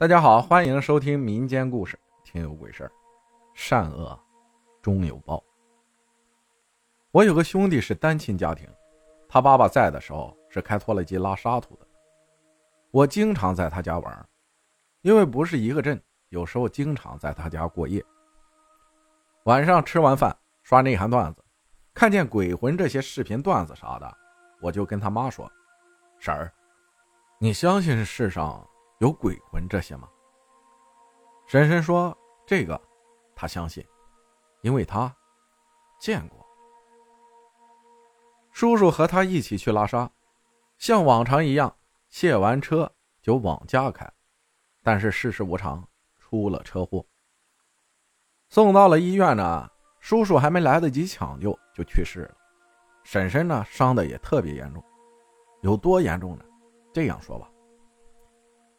大家好，欢迎收听民间故事，听有鬼事儿，善恶终有报。我有个兄弟是单亲家庭，他爸爸在的时候是开拖拉机拉沙土的。我经常在他家玩，因为不是一个镇，有时候经常在他家过夜。晚上吃完饭刷内涵段子，看见鬼魂这些视频段子啥的，我就跟他妈说：“婶儿，你相信世上？”有鬼魂这些吗？婶婶说：“这个，他相信，因为他见过。”叔叔和他一起去拉沙，像往常一样卸完车就往家开，但是世事无常，出了车祸。送到了医院呢，叔叔还没来得及抢救就去世了。婶婶呢，伤的也特别严重，有多严重呢？这样说吧。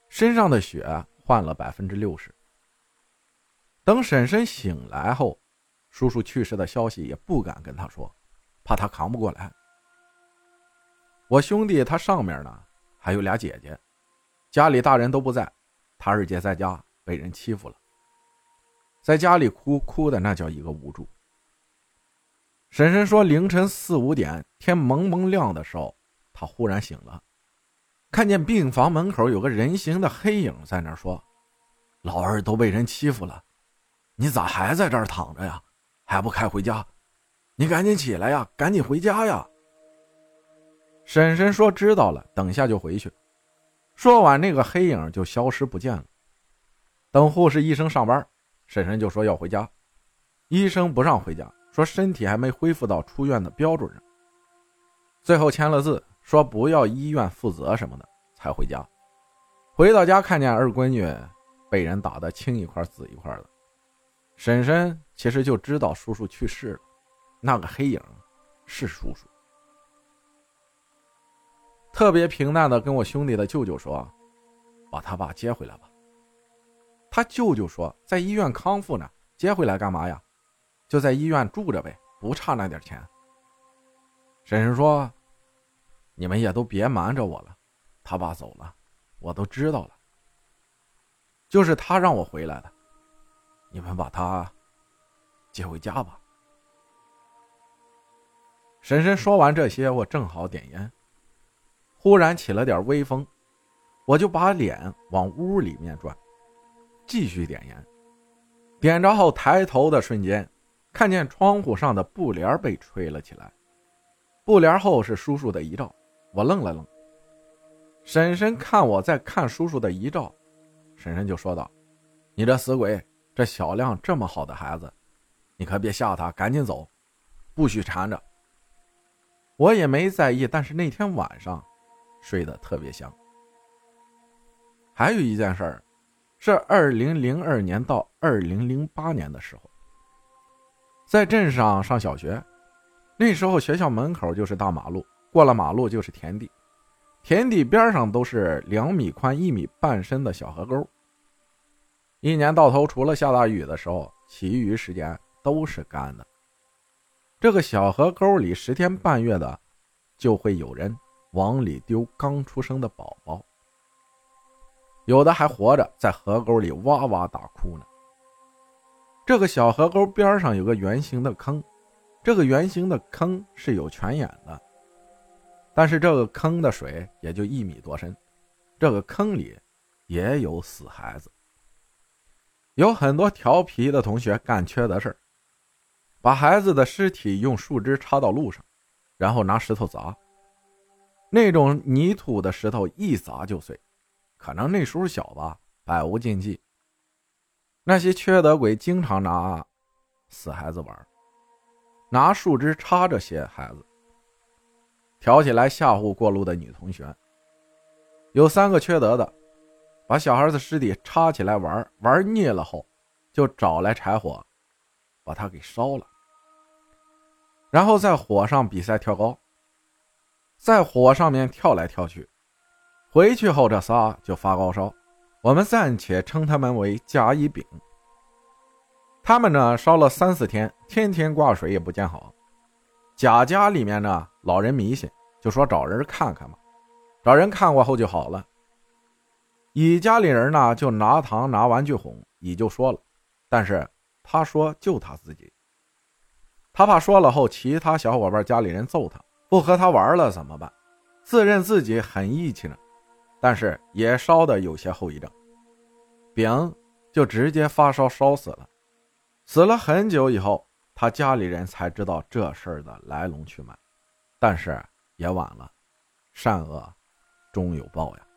身上的血换了百分之六十。等婶婶醒来后，叔叔去世的消息也不敢跟他说，怕他扛不过来。我兄弟他上面呢还有俩姐姐，家里大人都不在，他二姐在家被人欺负了，在家里哭哭的那叫一个无助。婶婶说，凌晨四五点，天蒙蒙亮的时候，他忽然醒了。看见病房门口有个人形的黑影在那说：“老二都被人欺负了，你咋还在这儿躺着呀？还不开回家？你赶紧起来呀，赶紧回家呀！”婶婶说：“知道了，等下就回去。”说完，那个黑影就消失不见了。等护士、医生上班，婶婶就说要回家。医生不让回家，说身体还没恢复到出院的标准上。最后签了字。说不要医院负责什么的，才回家。回到家，看见二闺女被人打得青一块紫一块的。婶婶其实就知道叔叔去世了，那个黑影是叔叔。特别平淡的跟我兄弟的舅舅说：“把他爸接回来吧。”他舅舅说：“在医院康复呢，接回来干嘛呀？就在医院住着呗，不差那点钱。”婶婶说。你们也都别瞒着我了，他爸走了，我都知道了。就是他让我回来的，你们把他接回家吧。婶婶说完这些，我正好点烟，忽然起了点微风，我就把脸往屋里面转，继续点烟。点着后抬头的瞬间，看见窗户上的布帘被吹了起来，布帘后是叔叔的遗照。我愣了愣，婶婶看我在看叔叔的遗照，婶婶就说道：“你这死鬼，这小亮这么好的孩子，你可别吓他，赶紧走，不许缠着。”我也没在意，但是那天晚上睡得特别香。还有一件事儿，是二零零二年到二零零八年的时候，在镇上上小学，那时候学校门口就是大马路。过了马路就是田地，田地边上都是两米宽、一米半深的小河沟。一年到头，除了下大雨的时候，其余时间都是干的。这个小河沟里十天半月的，就会有人往里丢刚出生的宝宝，有的还活着，在河沟里哇哇大哭呢。这个小河沟边上有个圆形的坑，这个圆形的坑是有泉眼的。但是这个坑的水也就一米多深，这个坑里也有死孩子。有很多调皮的同学干缺德事儿，把孩子的尸体用树枝插到路上，然后拿石头砸。那种泥土的石头一砸就碎，可能那时候小吧，百无禁忌。那些缺德鬼经常拿死孩子玩，拿树枝插这些孩子。挑起来吓唬过路的女同学。有三个缺德的，把小孩的尸体插起来玩，玩腻了后，就找来柴火，把它给烧了，然后在火上比赛跳高，在火上面跳来跳去。回去后，这仨就发高烧，我们暂且称他们为甲乙丙。他们呢，烧了三四天，天天挂水也不见好。贾家里面呢，老人迷信，就说找人看看嘛，找人看过后就好了。乙家里人呢就拿糖拿玩具哄乙，就说了，但是他说就他自己，他怕说了后其他小伙伴家里人揍他，不和他玩了怎么办？自认自己很义气呢，但是也烧的有些后遗症，丙就直接发烧烧死了。死了很久以后，他家里人才知道这事儿的来龙去脉，但是也晚了，善恶终有报呀。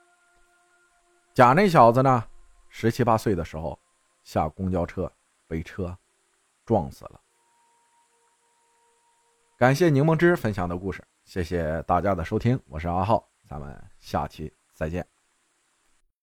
甲那小子呢，十七八岁的时候下公交车被车撞死了。感谢柠檬汁分享的故事，谢谢大家的收听，我是阿浩，咱们下期再见。